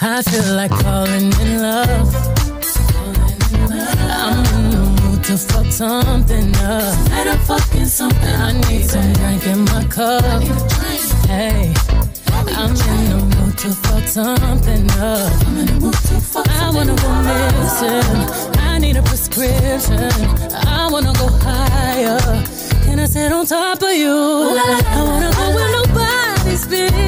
I feel like falling in love. I'm in the mood to fuck something up. Let her fucking something. I need some drink in my cup. Hey, I'm in the mood to fuck something up. I'm in the mood to fuck I wanna go missing. I need a prescription. I wanna go higher. Can I sit on top of you? I wanna go where nobody's been.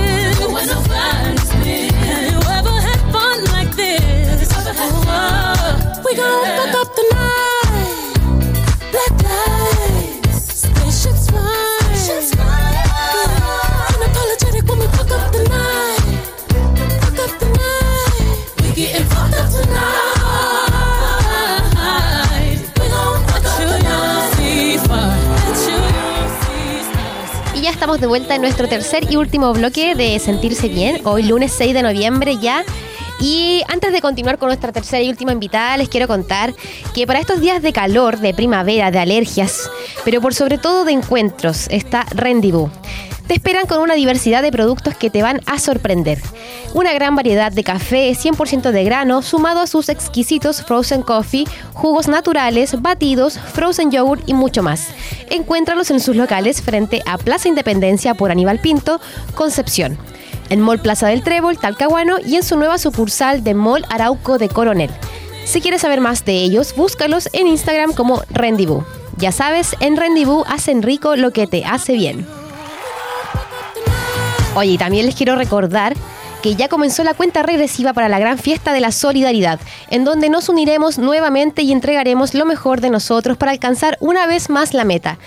Oh, we gon' fuck up the night. Black lights, spaceships fly. Unapologetic when we fuck up the night. Fuck up the night. We getting fucked up tonight. We gon' fuck up the night. Y ya estamos de vuelta en nuestro tercer y último bloque de Sentirse Bien, hoy lunes 6 de noviembre ya. Y antes de continuar con nuestra tercera y última invitada, les quiero contar que para estos días de calor, de primavera, de alergias, pero por sobre todo de encuentros, está Rendezvous. Te esperan con una diversidad de productos que te van a sorprender. Una gran variedad de café 100% de grano, sumado a sus exquisitos frozen coffee, jugos naturales, batidos, frozen yogurt y mucho más. Encuéntralos en sus locales frente a Plaza Independencia por Aníbal Pinto, Concepción. En Mall Plaza del Trébol, Talcahuano y en su nueva sucursal de Mall Arauco de Coronel. Si quieres saber más de ellos, búscalos en Instagram como Rendezvous. Ya sabes, en Rendezvous hacen rico lo que te hace bien. Oye, y también les quiero recordar que ya comenzó la cuenta regresiva para la gran fiesta de la solidaridad, en donde nos uniremos nuevamente y entregaremos lo mejor de nosotros para alcanzar una vez más la meta.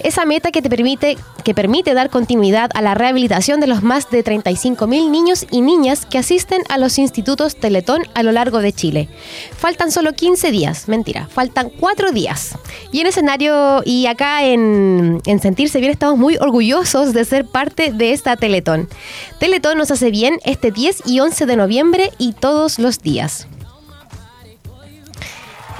Esa meta que te permite, que permite dar continuidad a la rehabilitación de los más de 35.000 niños y niñas que asisten a los institutos Teletón a lo largo de Chile. Faltan solo 15 días, mentira, faltan 4 días. Y en escenario y acá en, en Sentirse Bien estamos muy orgullosos de ser parte de esta Teletón. Teletón nos hace bien este 10 y 11 de noviembre y todos los días.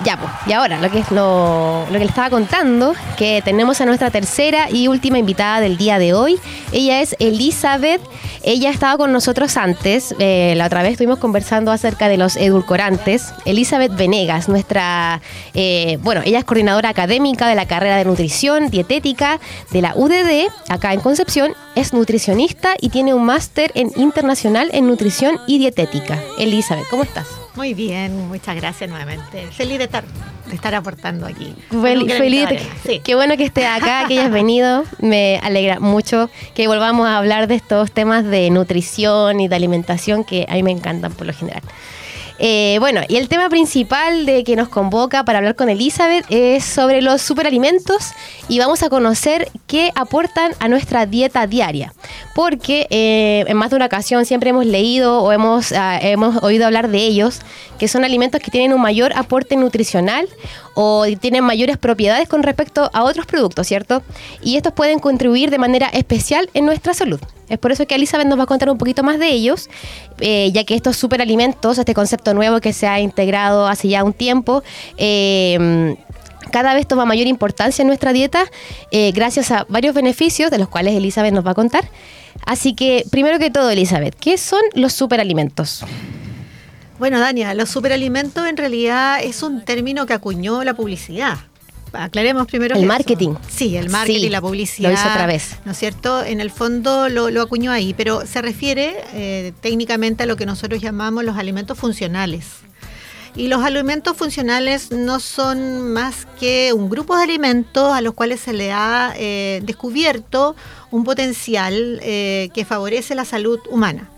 Ya, pues, y ahora lo que es lo, lo que le estaba contando, que tenemos a nuestra tercera y última invitada del día de hoy. Ella es Elizabeth. Ella estaba con nosotros antes. eh, la otra vez estuvimos conversando acerca de los edulcorantes. Elizabeth Venegas, nuestra, eh, bueno, ella es coordinadora académica de la carrera de nutrición dietética de la UDD, acá en Concepción. Es nutricionista y tiene un máster en internacional en nutrición y dietética. Elizabeth, ¿cómo estás? Muy bien, muchas gracias nuevamente. Feliz de estar, de estar aportando aquí. Fel- feliz, sí. qué bueno que estés acá, que hayas venido. Me alegra mucho que volvamos a hablar de estos temas de nutrición y de alimentación que a mí me encantan por lo general. Eh, bueno, y el tema principal de que nos convoca para hablar con Elizabeth es sobre los superalimentos y vamos a conocer qué aportan a nuestra dieta diaria. Porque eh, en más de una ocasión siempre hemos leído o hemos, ah, hemos oído hablar de ellos, que son alimentos que tienen un mayor aporte nutricional o tienen mayores propiedades con respecto a otros productos, ¿cierto? Y estos pueden contribuir de manera especial en nuestra salud. Es por eso que Elizabeth nos va a contar un poquito más de ellos, eh, ya que estos superalimentos, este concepto nuevo que se ha integrado hace ya un tiempo, eh, cada vez toma mayor importancia en nuestra dieta eh, gracias a varios beneficios de los cuales Elizabeth nos va a contar. Así que, primero que todo, Elizabeth, ¿qué son los superalimentos? Bueno, Dania, los superalimentos en realidad es un término que acuñó la publicidad. Aclaremos primero. El eso. marketing. Sí, el marketing, Sí, la publicidad. lo hizo otra vez. ¿No es cierto? En el fondo lo, lo acuñó ahí, pero se refiere eh, técnicamente a lo que nosotros llamamos los alimentos funcionales. Y los alimentos funcionales no son más que un grupo de alimentos a los cuales se le ha eh, descubierto un potencial eh, que favorece la salud humana.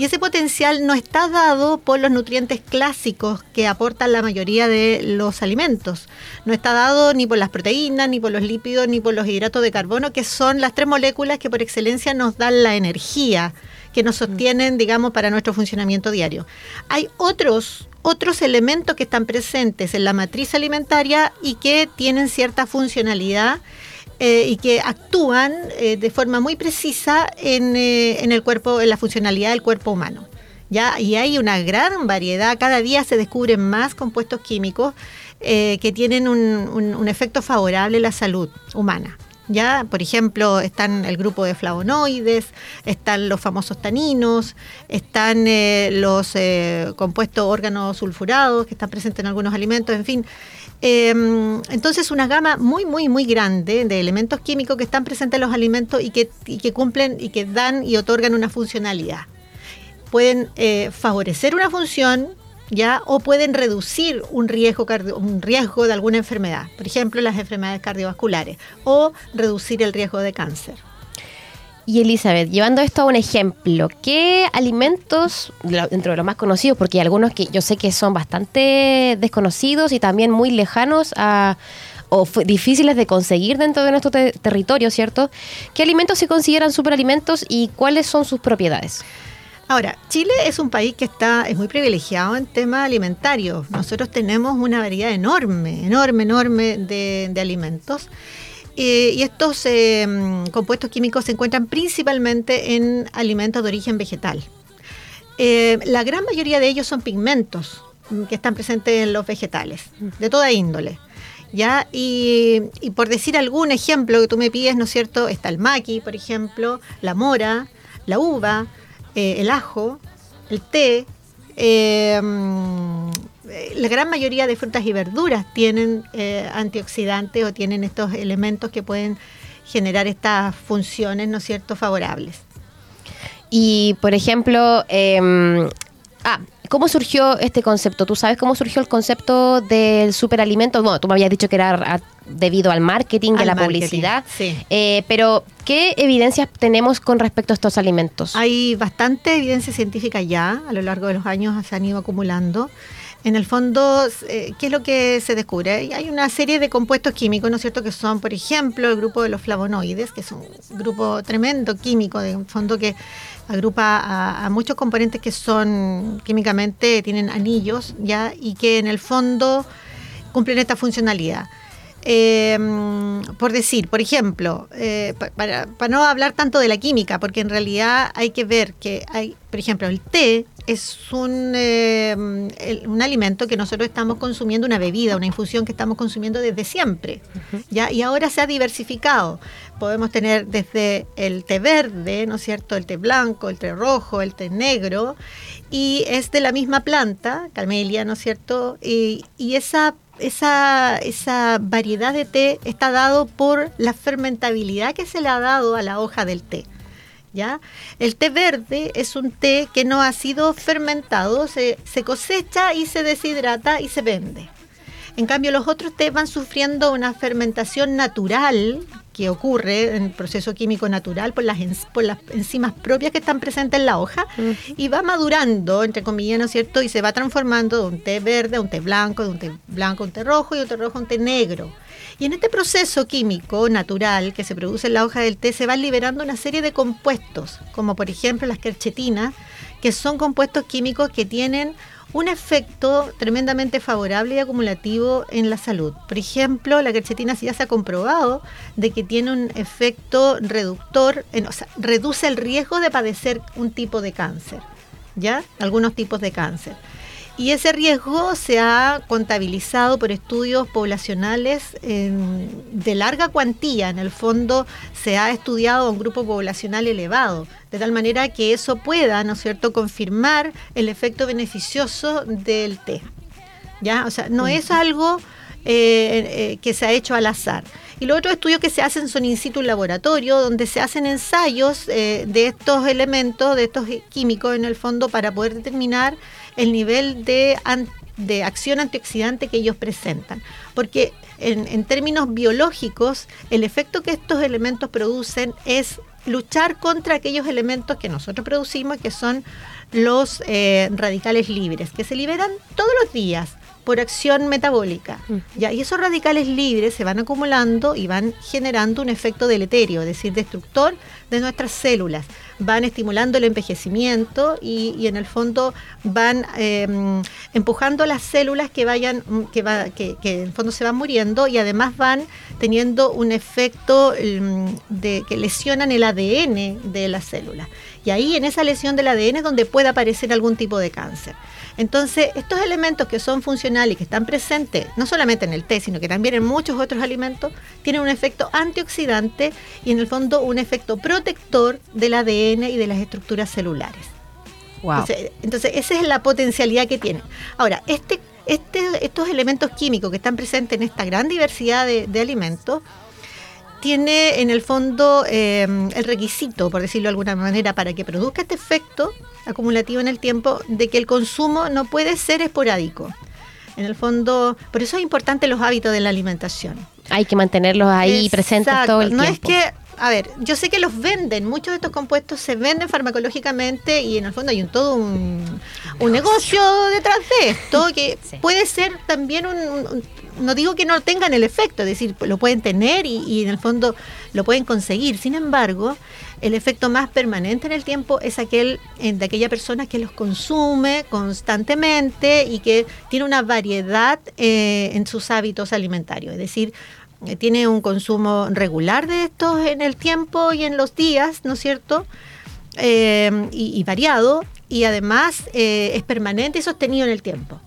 Y ese potencial no está dado por los nutrientes clásicos que aportan la mayoría de los alimentos. No está dado ni por las proteínas, ni por los lípidos, ni por los hidratos de carbono, que son las tres moléculas que por excelencia nos dan la energía que nos sostienen, digamos, para nuestro funcionamiento diario. Hay otros otros elementos que están presentes en la matriz alimentaria y que tienen cierta funcionalidad eh, y que actúan eh, de forma muy precisa en, eh, en el cuerpo, en la funcionalidad del cuerpo humano. Ya, y hay una gran variedad, cada día se descubren más compuestos químicos que tienen un, un- un efecto favorable en la salud humana. Ya, por ejemplo, están el grupo de flavonoides, están los famosos taninos, están eh, los eh, compuestos órganos sulfurados que están presentes en algunos alimentos, en fin. Em, entonces, una gama muy, muy, muy grande de elementos químicos que están presentes en los alimentos y que, y que cumplen y que dan y otorgan una funcionalidad. Pueden eh, favorecer una función ¿ya? O pueden reducir un riesgo, un riesgo de alguna enfermedad, por ejemplo, las enfermedades cardiovasculares, o reducir el riesgo de cáncer. Y Elizabeth, llevando esto a un ejemplo, ¿qué alimentos, dentro de los más conocidos, porque hay algunos que yo sé que son bastante desconocidos y también muy lejanos a, o difíciles de conseguir dentro de nuestro territorio, ¿cierto? ¿Qué alimentos se consideran superalimentos y cuáles son sus propiedades? Ahora, Chile es un país que está es muy privilegiado en temas alimentarios. Nosotros tenemos una variedad enorme, enorme, enorme de, alimentos. Y estos eh, compuestos químicos se encuentran principalmente en alimentos de origen vegetal. Eh, la gran mayoría de ellos son pigmentos mm, que están presentes en los vegetales, de toda índole. ¿ya? Y, por decir algún ejemplo que tú me pides, ¿no es cierto? Está el maqui, por ejemplo, la mora, la uva, eh, el ajo, el té, eh, la gran mayoría de frutas y verduras tienen eh, antioxidantes o tienen estos elementos que pueden generar estas funciones, ¿no es cierto?, favorables. Y, por ejemplo, em, ah, ¿Cómo surgió este concepto? ¿Tú sabes cómo surgió el concepto del superalimento? Bueno, tú me habías dicho que era debido al marketing, a la publicidad. Sí. Eh, pero, ¿qué evidencias tenemos con respecto a estos alimentos? Hay bastante evidencia científica ya, a lo largo de los años se han ido acumulando. En el fondo, eh, ¿qué es lo que se descubre? Hay una serie de compuestos químicos, ¿no es cierto?, que son, por ejemplo, el grupo de los flavonoides, que es un grupo tremendo químico, de un fondo que agrupa a, muchos componentes que son químicamente, tienen anillos, ¿ya? Y que en el fondo cumplen esta funcionalidad. Em, por decir, por ejemplo, eh, para, no hablar tanto de la química, porque en realidad hay que ver que hay, por ejemplo, el té es un, em, un alimento que nosotros estamos consumiendo, una bebida, una infusión que estamos consumiendo desde siempre, ¿ya? Y ahora se ha diversificado. Podemos tener desde el té verde, ¿no es cierto?, el té blanco, el té rojo, el té negro, y es de la misma planta, camelia, ¿no es cierto? Y, y esa esa, esa variedad de té está dado por la fermentabilidad que se le ha dado a la hoja del té. ¿Ya? El té verde es un té que no ha sido fermentado, se, se cosecha y se deshidrata y se vende. En cambio, los otros té van sufriendo una fermentación natural que ocurre en el proceso químico natural por las, por las enzimas propias que están presentes en la hoja y va madurando, entre comillas, ¿no es cierto? Y se va transformando de un té verde a un té blanco, de un té blanco a un té rojo y de un té rojo a un té negro. Y en este proceso químico natural que se produce en la hoja del té se van liberando una serie de compuestos, como por ejemplo las querchetinas, que son compuestos químicos que tienen un efecto tremendamente favorable y acumulativo en la salud. Por ejemplo, la quercetina ya se ha comprobado de que tiene un efecto reductor, o sea, reduce el riesgo de padecer un tipo de cáncer, ¿ya? Algunos tipos de cáncer. Y ese riesgo se ha contabilizado por estudios poblacionales de larga cuantía. En el fondo se ha estudiado un grupo poblacional elevado, de tal manera que eso pueda, ¿no es cierto?, confirmar el efecto beneficioso del té. ¿Ya? O sea, no es algo eh, eh, que se ha hecho al azar. Y los otros estudios que se hacen son in situ en laboratorio, donde se hacen ensayos eh, de estos elementos, de estos químicos en el fondo, para poder determinar el nivel de, de acción antioxidante que ellos presentan. Porque en, términos biológicos, el efecto que estos elementos producen es luchar contra aquellos elementos que nosotros producimos, que son los eh, radicales libres, que se liberan todos los días por acción metabólica. ¿ya? Y esos radicales libres se van acumulando y van generando un efecto deleterio, es decir, destructor de nuestras células. Van estimulando el envejecimiento y, en el fondo van em, empujando las células que vayan, que, va, que, en el fondo se van muriendo y además van teniendo un efecto em, de que lesionan el ADN de las células. Y Y ahí en esa lesión del ADN es donde puede aparecer algún tipo de cáncer. Entonces, estos elementos que son funcionales y que están presentes no solamente en el té, sino que también en muchos otros alimentos, tienen un efecto antioxidante y en el fondo un efecto protector del ADN y de las estructuras celulares. Entonces, esa es la potencialidad que tiene. Ahora, este, este, estos elementos químicos que están presentes en esta gran diversidad de, alimentos, tiene en el fondo eh, el requisito, por decirlo de alguna manera, para que produzca este efecto, acumulativo en el tiempo de que el consumo no puede ser esporádico. En el fondo, por eso es importante los hábitos de la alimentación. Hay que mantenerlos ahí presentes todo el tiempo. No es que a ver, yo sé que los venden, muchos de estos compuestos se venden farmacológicamente y en el fondo hay un, todo un, negocio detrás de esto que puede ser también un, no digo que no tengan el efecto, es decir, lo pueden tener y, y, en el fondo lo pueden conseguir. Sin embargo, el efecto más permanente en el tiempo es aquel de aquella persona que los consume constantemente y que tiene una variedad eh, en sus hábitos alimentarios. Es decir, tiene un consumo regular de estos en el tiempo y en los días, ¿no es cierto? Eh, y, variado, y además es permanente y sostenido en el tiempo.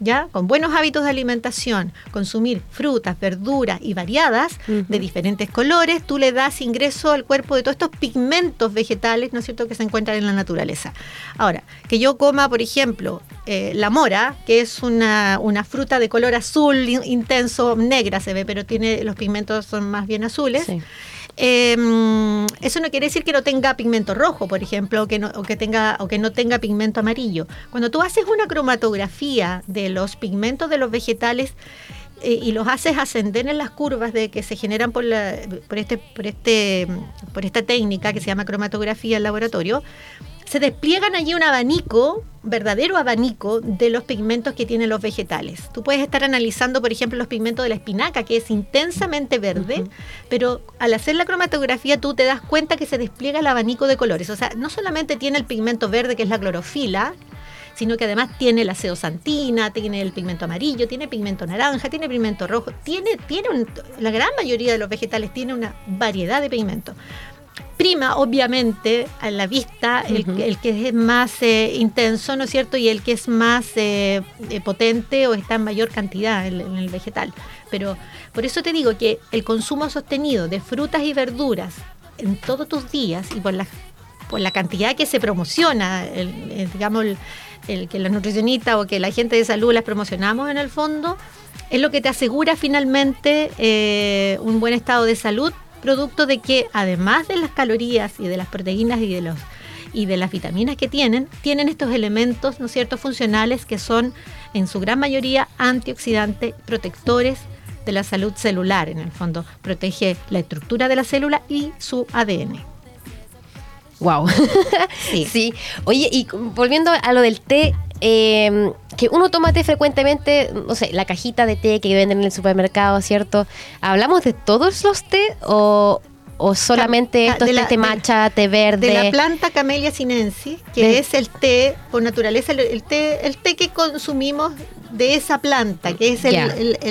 ¿ya? Con buenos hábitos de alimentación, consumir frutas, verduras y variadas de diferentes colores, tú le das ingreso al cuerpo de todos estos pigmentos vegetales, ¿no es cierto?, que se encuentran en la naturaleza. Ahora, que yo coma, por ejemplo, eh, la mora, que es una, una, fruta de color azul intenso, negra se ve, pero tiene los pigmentos son más bien azules. Em, eso no quiere decir que no tenga pigmento rojo, por ejemplo, o que, no, que tenga, o que no tenga pigmento amarillo. Cuando tú haces una cromatografía de los pigmentos de los vegetales, eh, y los haces ascender en las curvas de que se generan por, la, por, este, por, este, por esta técnica que se llama cromatografía en laboratorio, se despliegan allí un abanico, verdadero abanico, de los pigmentos que tienen los vegetales. Tú puedes estar analizando, por ejemplo, los pigmentos de la espinaca, que es intensamente verde, pero al hacer la cromatografía tú te das cuenta que se despliega el abanico de colores. O sea, no solamente tiene el pigmento verde, que es la clorofila, sino que además tiene la ceosantina, tiene el pigmento amarillo, tiene pigmento naranja, tiene pigmento rojo, tiene, tiene la gran mayoría de los vegetales tiene una variedad de pigmentos prima, obviamente, a la vista el, que es más eh, intenso, ¿no es cierto? Y el que es más eh, eh, potente o está en mayor cantidad en, el vegetal. Pero por eso te digo que el consumo sostenido de frutas y verduras en todos tus días y por la, por la cantidad que se promociona, digamos, el, que la nutricionista o que la gente de salud las promocionamos en el fondo, es lo que te asegura finalmente un buen estado de salud producto de que además de las calorías y de las proteínas y de los y de las vitaminas que tienen, tienen estos elementos, ¿no funcionales que son en su gran mayoría antioxidantes, protectores de la salud celular, en el fondo, protege la estructura de la célula y su ADN. Wow. sí. sí. Oye, y volviendo a lo del té, eh, que uno toma té frecuentemente, no sé, la cajita de té que venden en el supermercado, ¿cierto? ¿Hablamos de todos los té o, o solamente estos té matcha, té verde? De la planta Camellia sinensis, que es el té, por naturaleza, el, té, el té que consumimos de esa planta, que es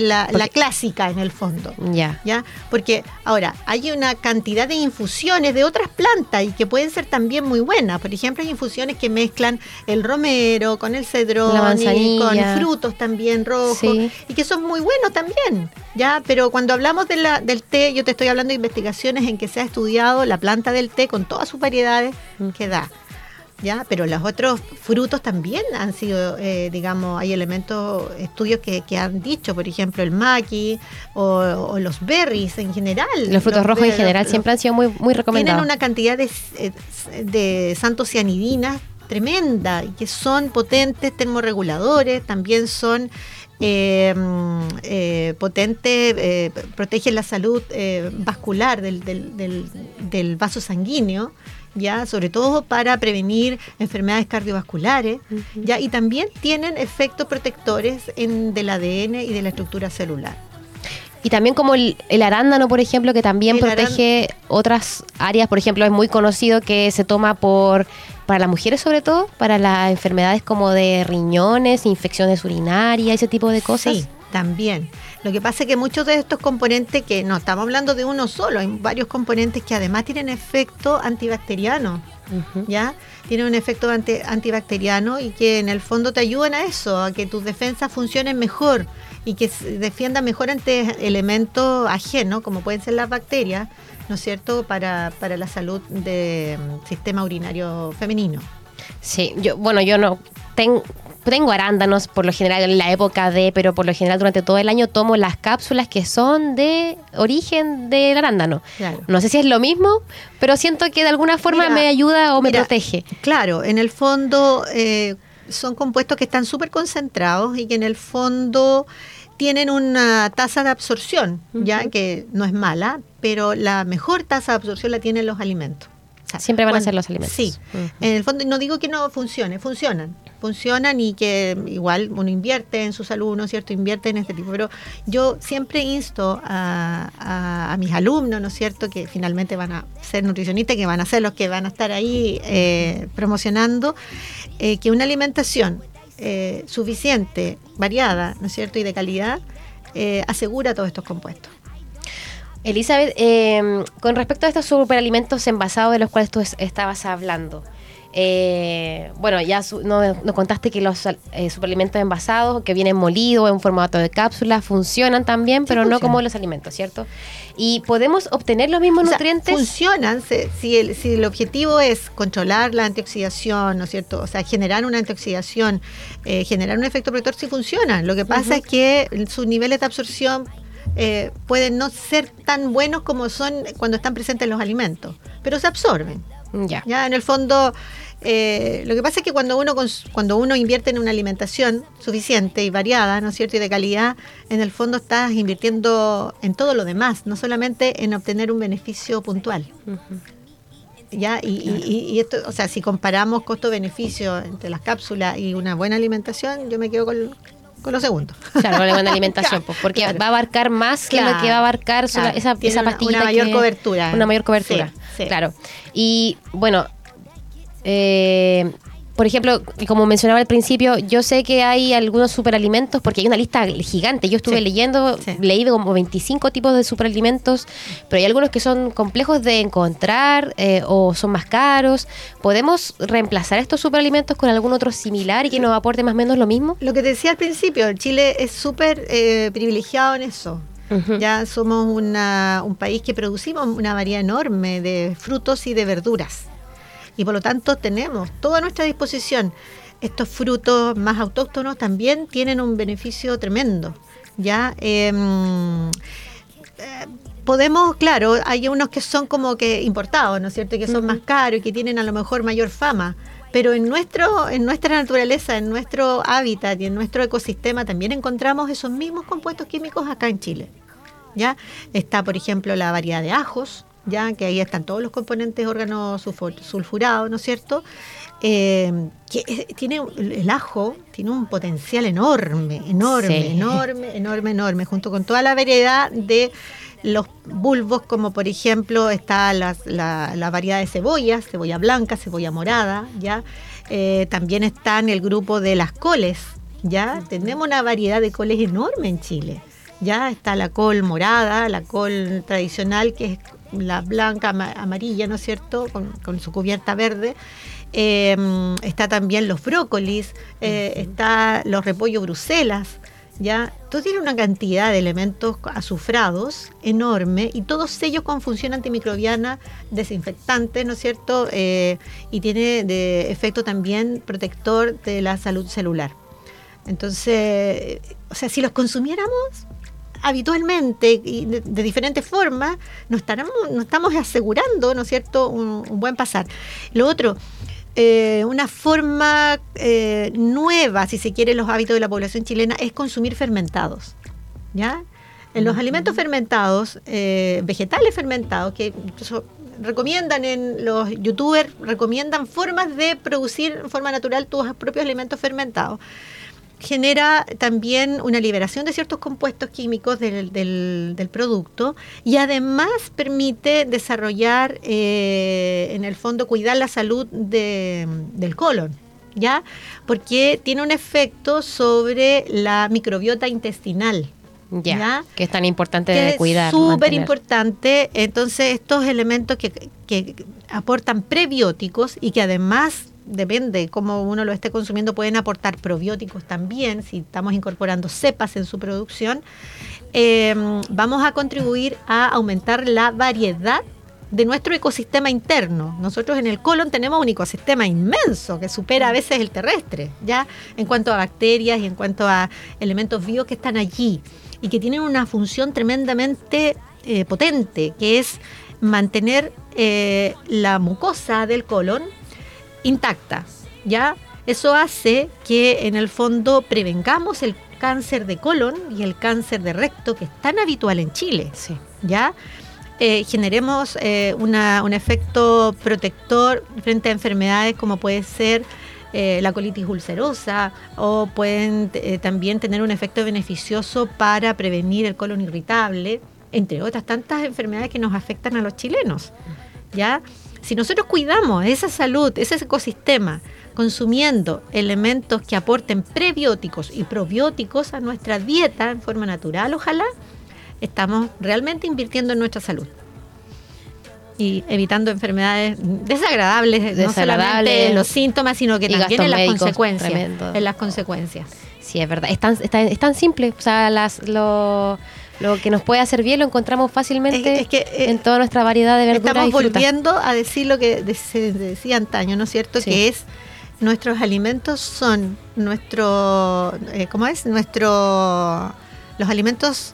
la, clásica en el fondo. Ya. ¿ya? Porque ahora, hay una cantidad de infusiones de otras plantas y que pueden ser también muy buenas. Por ejemplo, hay infusiones que mezclan el romero con el cedrón y con frutos también rojos y que son muy buenos también. ¿ya? Pero cuando hablamos de la, del té, yo te estoy hablando de investigaciones en que se ha estudiado la planta del té con todas sus variedades mm. que da. ¿Ya? Pero los otros frutos también han sido, eh, digamos, hay elementos, estudios que, han dicho, por ejemplo, el maqui o, los berries en general. Los frutos rojos en general siempre han sido muy, muy recomendados. Tienen una cantidad de, de santocianidinas tremenda y que son potentes termorreguladores, también son eh, eh potentes, protegen la salud vascular del, del, del vaso sanguíneo ya sobre todo para prevenir enfermedades cardiovasculares, ya y también tienen efectos protectores en, del ADN y de la estructura celular. Y también como el, arándano, por ejemplo, que también protege otras áreas, por ejemplo, es muy conocido que se toma por para las mujeres sobre todo, para las enfermedades como de riñones, infecciones urinarias, ese tipo de cosas. Sí, también. Lo que pasa es que muchos de estos componentes, que no estamos hablando de uno solo, hay varios componentes que además tienen efecto antibacteriano. ¿ya? Tiene un efecto antibacteriano y que en el fondo te ayudan a eso, a que tus defensas funcionen mejor y que se defiendan mejor ante elementos ajenos, como pueden ser las bacterias, ¿no es cierto?, para, para la salud del mm, sistema urinario femenino. Sí, yo, bueno, yo no tengo tengo arándanos por lo general en la época de, pero por lo general durante todo el año tomo las cápsulas que son de origen del arándano. No sé si es lo mismo, pero siento que de alguna forma me ayuda o me protege. Claro, en el fondo eh, son compuestos que están súper concentrados y que en el fondo tienen una tasa de absorción, ya que no es mala, pero la mejor tasa de absorción la tienen los alimentos. Siempre van a ser los alimentos. Sí, en el fondo no digo que no funcione, funcionan, funcionan y que igual uno invierte en su salud, ¿no es cierto? Invierte en este tipo. Pero yo siempre insto a, mis alumnos, ¿no es cierto?, que finalmente van a ser nutricionistas, que van a ser los que van a estar ahí eh, promocionando, eh, que una alimentación eh, suficiente, variada, ¿no es cierto?, y de calidad, asegura todos estos compuestos. Elizabeth, con respecto a estos superalimentos envasados de los cuales tú estabas hablando, eh, bueno, ya nos, contaste que los eh, suplementos envasados que vienen molidos en formato de cápsula funcionan también, pero no como los alimentos, ¿cierto? ¿Y podemos obtener los mismos nutrientes? Funcionan si, el, si el objetivo es controlar la antioxidación, ¿no es cierto? O sea, generar una antioxidación, eh, generar un efecto protector, sí funcionan. Lo que pasa es que sus niveles de absorción eh, pueden no ser tan buenos como son cuando están presentes los alimentos, pero se absorben. Ya. ya en el fondo eh, lo que pasa es que cuando uno, cuando uno invierte en una alimentación suficiente y variada, ¿no es cierto?, y de calidad, en el fondo estás invirtiendo en todo lo demás, no solamente en obtener un beneficio puntual. ¿Ya? Y, esto, o sea, si comparamos costo-beneficio entre las cápsulas y una buena alimentación, yo me quedo con, con lo segundo. Claro, con la buena alimentación, pues, porque va a abarcar más que lo que va a abarcar esa, esa pastilla. Una mayor cobertura. Una mayor cobertura, claro. Y bueno, eh, por ejemplo, como mencionaba al principio, yo sé que hay algunos superalimentos, porque hay una lista gigante. Yo estuve leyendo, leí como 25 tipos de superalimentos, pero hay algunos que son complejos de encontrar eh, o son más caros. ¿Podemos reemplazar estos superalimentos con algún otro similar y que nos aporte más o menos lo mismo? Lo que decía al principio, Chile es súper eh, privilegiado en eso. Ya somos un país que producimos una variedad enorme de frutos y de verduras y por lo tanto tenemos toda nuestra disposición. Estos frutos más autóctonos también tienen un beneficio tremendo. ¿ya? Em, eh, podemos, claro, hay unos que son como que importados, ¿no es cierto? Que son más caros y que tienen a lo mejor mayor fama. Pero en, nuestro, en nuestra naturaleza, en nuestro hábitat y en nuestro ecosistema también encontramos esos mismos compuestos químicos acá en Chile. ¿ya? Está, por ejemplo, la variedad de ajos, ya que ahí están todos los componentes órganos sulfurados, ¿no es cierto? Eh, que tiene el ajo tiene un potencial enorme, enorme, enorme, enorme, enorme, junto con toda la variedad de los bulbos, como por ejemplo está la, la, variedad de cebollas, cebolla blanca, cebolla morada, ya. Eh, también está en el grupo de las coles, ya. Tenemos una variedad de coles enorme en Chile. Ya está la col morada, la col tradicional, que es la blanca, amarilla, ¿no es cierto?, con, su cubierta verde. Em, está también los brócolis, eh, está los repollos bruselas, ¿ya? Todo tiene una cantidad de elementos azufrados enorme y todos ellos con función antimicrobiana, desinfectante, ¿no es cierto? Eh, y tiene de efecto también protector de la salud celular. Entonces, o sea, si los consumiéramos, habitualmente y de, diferentes formas, nos, nos estamos asegurando, ¿no es cierto?, un, buen pasar. Lo otro, eh, una forma eh, nueva, si se quiere, los hábitos de la población chilena es consumir fermentados. ¿Ya? En los alimentos fermentados, eh, vegetales fermentados, que recomiendan en los youtubers, recomiendan formas de producir de forma natural tus propios alimentos fermentados genera también una liberación de ciertos compuestos químicos del, del, producto y además permite desarrollar, eh, en el fondo, cuidar la salud del colon. ¿Ya? Porque tiene un efecto sobre la microbiota intestinal. Ya, que es tan importante de cuidar. Súper importante. Entonces, estos elementos que, que aportan prebióticos y que además depende cómo uno lo esté consumiendo, pueden aportar probióticos también, si estamos incorporando cepas en su producción, em, vamos a contribuir a aumentar la variedad de nuestro ecosistema interno. Nosotros en el colon tenemos un ecosistema inmenso que supera a veces el terrestre, ya en cuanto a bacterias y en cuanto a elementos vivos que están allí y que tienen una función tremendamente eh, potente, que es mantener eh, la mucosa del colon intacta, ¿ya? Eso hace que en el fondo prevengamos el cáncer de colon y el cáncer de recto que es tan habitual en Chile, ¿ya? Eh, generemos eh, un efecto protector frente a enfermedades como puede ser eh, la colitis ulcerosa o pueden también tener un efecto beneficioso para prevenir el colon irritable, entre otras tantas enfermedades que nos afectan a los chilenos. ¿ya? Si nosotros cuidamos esa salud, ese ecosistema, consumiendo elementos que aporten prebióticos y probióticos a nuestra dieta en forma natural, ojalá, estamos realmente invirtiendo en nuestra salud y evitando enfermedades desagradables, no solamente los síntomas, sino que también en las consecuencias. En las consecuencias. Sí, es verdad. Es tan, es tan simple. O sea, las, lo, lo que nos puede hacer bien lo encontramos fácilmente eh, en toda nuestra variedad de verduras Estamos volviendo a decir lo que se decía antaño, ¿no es cierto? Que es nuestros alimentos son nuestro, eh, ¿cómo es? Nuestro, los alimentos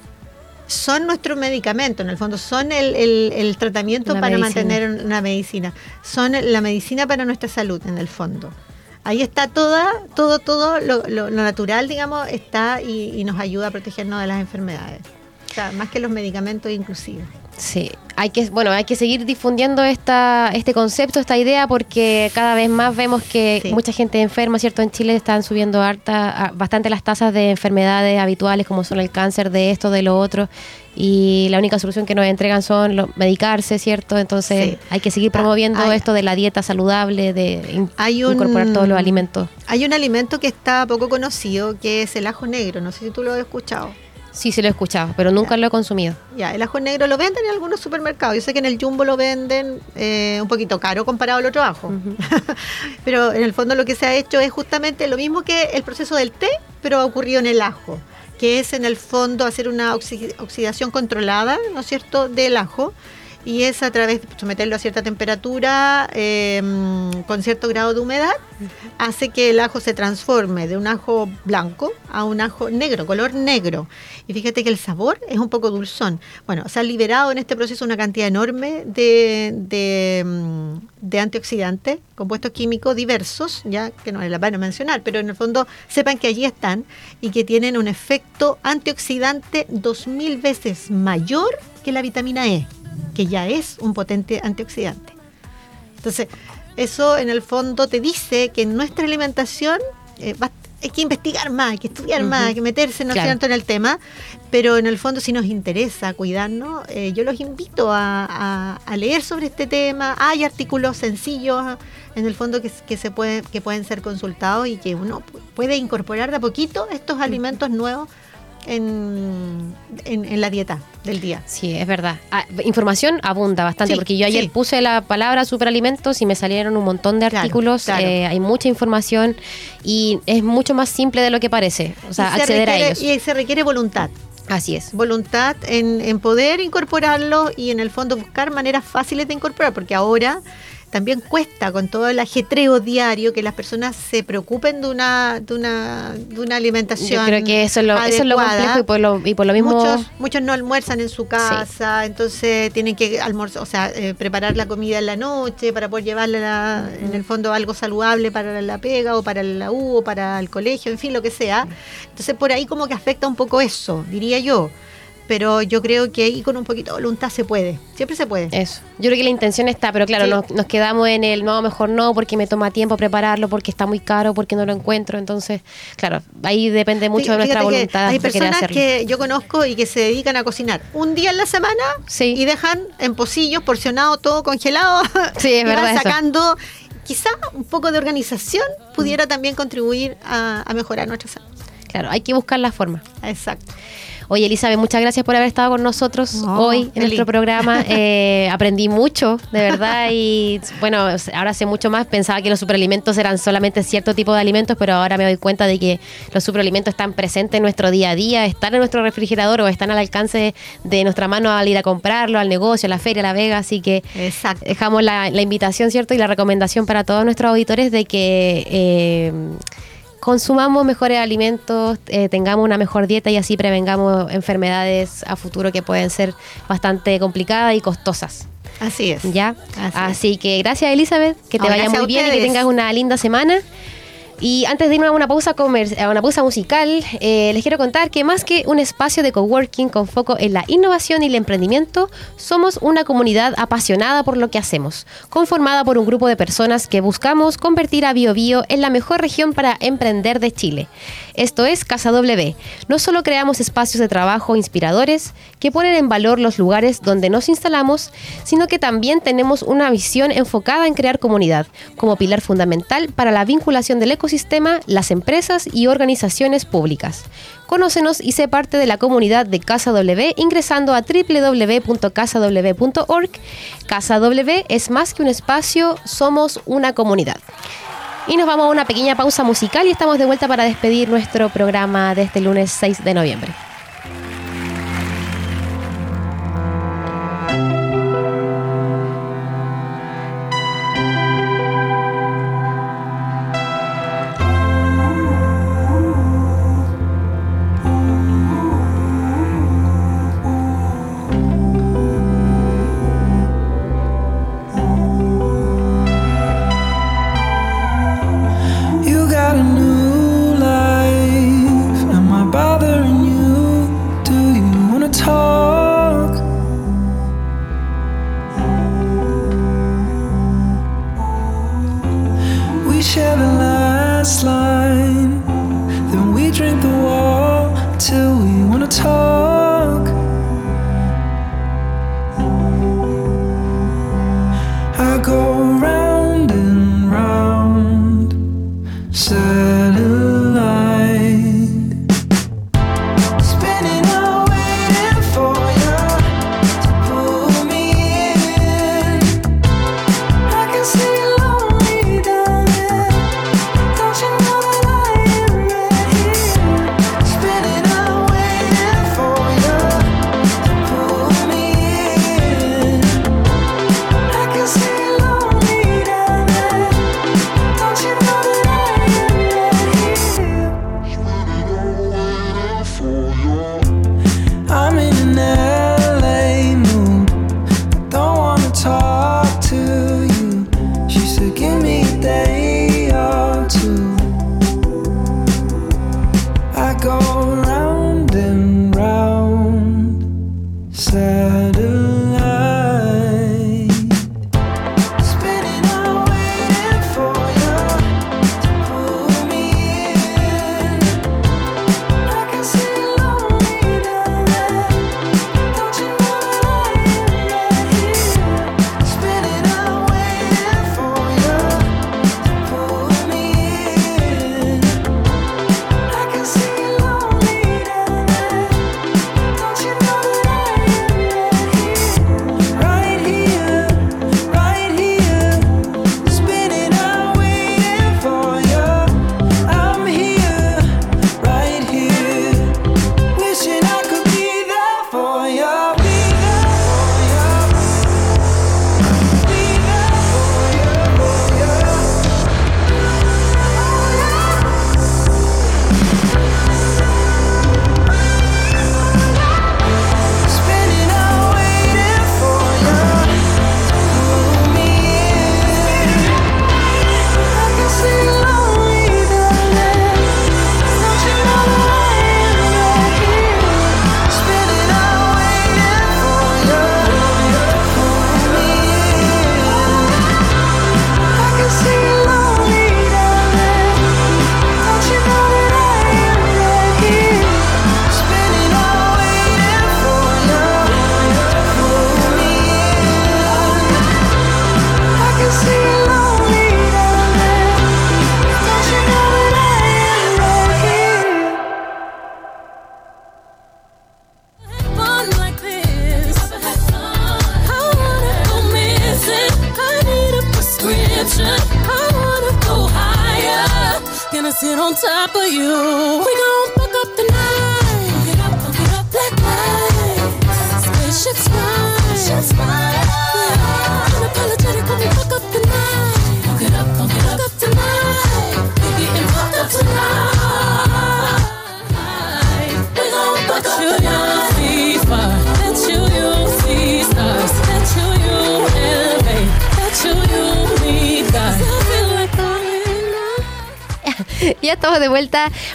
son nuestro medicamento, en el fondo, son el, el, tratamiento para mantener una medicina, son la medicina para nuestra salud, en el fondo. Ahí está toda, todo, todo lo, lo, natural, digamos, está y nos ayuda a protegernos de las enfermedades más que los medicamentos inclusive. Sí, hay que, bueno, hay que seguir difundiendo esta, este concepto, esta idea, porque cada vez más vemos que mucha gente enferma, ¿cierto? En Chile están subiendo harta, bastante las tasas de enfermedades habituales, como son el cáncer, de esto, de lo otro, y la única solución que nos entregan son medicarse, ¿cierto? Entonces hay que seguir ah, promoviendo esto de la dieta saludable, de incorporar todos los alimentos. Hay un alimento que está poco conocido, que es el ajo negro, no sé si tú lo has escuchado. Sí, sí lo he escuchado, pero nunca lo he consumido. Ya, el ajo negro lo venden en algunos supermercados. Yo sé que en el Jumbo lo venden eh, un poquito caro comparado al otro ajo. pero en el fondo lo que se ha hecho es justamente lo mismo que el proceso del té, pero ha ocurrido en el ajo, que es en el fondo hacer una oxidación controlada, ¿no es cierto?, del ajo y es a través de someterlo a cierta temperatura em, con cierto grado de humedad, hace que el ajo se transforme de un ajo blanco a un ajo negro, color negro. Y fíjate que el sabor es un poco dulzón. Bueno, se ha liberado en este proceso una cantidad enorme de, de, em, de antioxidantes, compuestos químicos diversos, ya que no les van a mencionar, pero en el fondo sepan que allí están y que tienen un efecto antioxidante dos mil veces mayor que la vitamina E que ya es un potente antioxidante. Entonces, eso en el fondo te dice que en nuestra alimentación eh, hay que investigar más, hay que estudiar más, hay que meterse ¿no en el tema, pero en el fondo si nos interesa cuidarnos, eh, yo los invito a, leer sobre este tema. Hay artículos sencillos en el fondo que, que, se puede, que pueden ser consultados y que uno puede incorporar de a poquito estos alimentos nuevos en, en, la dieta del día. Sí, es verdad. Ah, información abunda bastante, porque yo ayer puse la palabra superalimentos y me salieron un montón de artículos, eh, hay mucha información y es mucho más simple de lo que parece, o sea, acceder a ellos. Y se requiere voluntad. Así es. Voluntad en, en poder incorporarlo y en el fondo buscar maneras fáciles de incorporar, porque ahora también cuesta con todo el ajetreo diario que las personas se preocupen de una de una, de una alimentación. Yo creo que eso es lo, eso es lo complejo y por lo, y por lo mismo. Muchos, muchos no almuerzan en su casa, entonces tienen que almorzar, o sea, eh, preparar la comida en la noche para poder llevarla en el fondo algo saludable para la pega o para la U o para el colegio, en fin, lo que sea. Entonces por ahí como que afecta un poco eso, diría yo pero yo creo que ahí con un poquito de voluntad se puede, siempre se puede. Eso, yo creo que la intención está, pero claro, nos, quedamos en el no, mejor no, porque me toma tiempo prepararlo, porque está muy caro, porque no lo encuentro, entonces, claro, ahí depende mucho de nuestra voluntad. Hay personas que yo conozco y que se dedican a cocinar un día en la semana y dejan en pocillos porcionado todo congelado sí, es y van sacando, quizá un poco de organización pudiera también contribuir a, a mejorar nuestra salud. Claro, hay que buscar la forma. Exacto. Oye, Elizabeth, muchas gracias por haber estado con nosotros No, hoy en feliz. nuestro programa. Eh, aprendí mucho, de verdad, y bueno, ahora sé mucho más. Pensaba que los superalimentos eran solamente cierto tipo de alimentos, pero ahora me doy cuenta de que los superalimentos están presentes en nuestro día a día, están en nuestro refrigerador o están al alcance de nuestra mano al ir a comprarlo, al negocio, a la feria, a la vega, así que Exacto. dejamos la, la invitación, ¿cierto? Y la recomendación para todos nuestros auditores de que eh, consumamos mejores alimentos, eh, tengamos una mejor dieta y así prevengamos enfermedades a futuro que pueden ser bastante complicadas y costosas. Así es. ¿Ya? Así Así, es. que gracias Elizabeth, que te vaya muy bien y que tengas una linda semana. Y antes de irnos a una pausa, comer- a una pausa musical, eh, les quiero contar que más que un espacio de coworking con foco en la innovación y el emprendimiento, somos una comunidad apasionada por lo que hacemos, conformada por un grupo de personas que buscamos convertir a BioBio en la mejor región para emprender de Chile. Esto es Casa W. No solo creamos espacios de trabajo inspiradores que ponen en valor los lugares donde nos instalamos, sino que también tenemos una visión enfocada en crear comunidad como pilar fundamental para la vinculación del ecosistema, las empresas y organizaciones públicas. Conócenos y sé parte de la comunidad de Casa W ingresando a www.casaw.org. Casa W es más que un espacio, somos una comunidad. Y nos vamos a una pequeña pausa musical y estamos de vuelta para despedir nuestro programa de este lunes 6 de noviembre.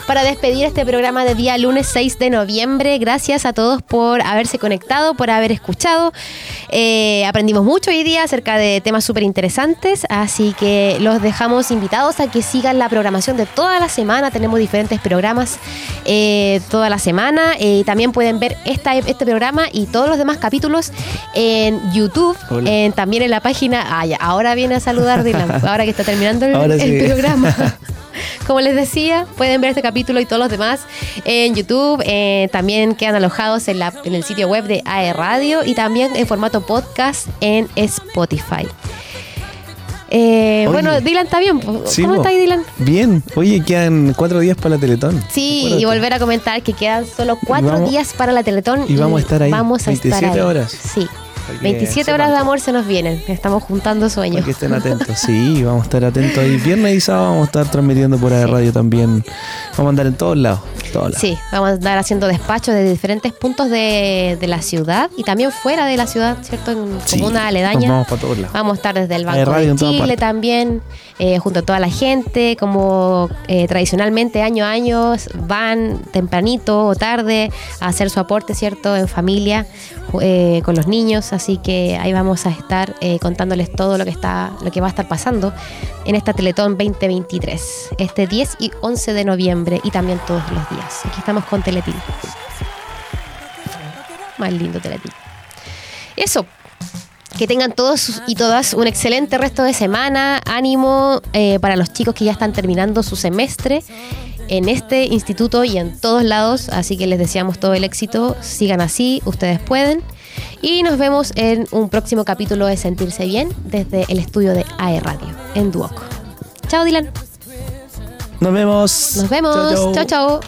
Para despedir este programa de día lunes 6 de noviembre. Gracias a todos por haberse conectado, por haber escuchado. Eh, aprendimos mucho hoy día acerca de temas súper interesantes, así que los dejamos invitados a que sigan la programación de toda la semana. Tenemos diferentes programas eh, toda la semana. Eh, también pueden ver esta, este programa y todos los demás capítulos en YouTube, en- también en la página. Ah, ya, ahora viene a saludar Dylan, ahora que está terminando el, programa. Como les decía, pueden ver este capítulo y todos los demás en YouTube. eh, también quedan alojados en, la- en el sitio web de AE Radio y también en formato podcast en Spotify. Eh, bueno, Dylan está bien. Sí, ¿Cómo po. está ahí, Dylan? Bien. Oye, quedan cuatro días para la Teletón. Sí, Acuérdate. y volver a comentar que quedan solo cuatro vamos- días para la Teletón. y vamos a estar ahí, Vamos a estar 27 ahí. horas. Sí. Para que 27 horas de amor se nos vienen. Estamos juntando sueños. Para que estén atentos. Sí, vamos a estar atentos ahí. Viernes y sábado vamos a estar transmitiendo por la radio también. Vamos a andar en todos lados. Todos lados. Sí, vamos a estar haciendo despachos de diferentes puntos de, de la ciudad y también fuera de la ciudad, ¿cierto? En Sí, comunas aledañas. vamos para todos lados. Vamos a estar desde el Banco radio de Chile también, eh, junto a toda la gente, como eh, tradicionalmente año a año van tempranito o tarde a hacer su aporte, ¿cierto? En familia, eh, con los niños, así que ahí vamos a estar eh, contándoles todo lo que está, lo que va a estar pasando en esta Teletón 2023, este 10 y 11 de noviembre y también todos los días. Aquí estamos con Teletín. Más lindo Teletín. Eso, que tengan todos y todas un excelente resto de semana. Ánimo eh, para los chicos que ya están terminando su semestre en este instituto y en todos lados. Así que les deseamos todo el éxito. Sigan así, ustedes pueden. Y nos vemos en un próximo capítulo de Sentirse Bien desde el estudio de AE Radio en Duoco. Chao, Dylan. Nos vemos. Nos vemos. Chao, chao.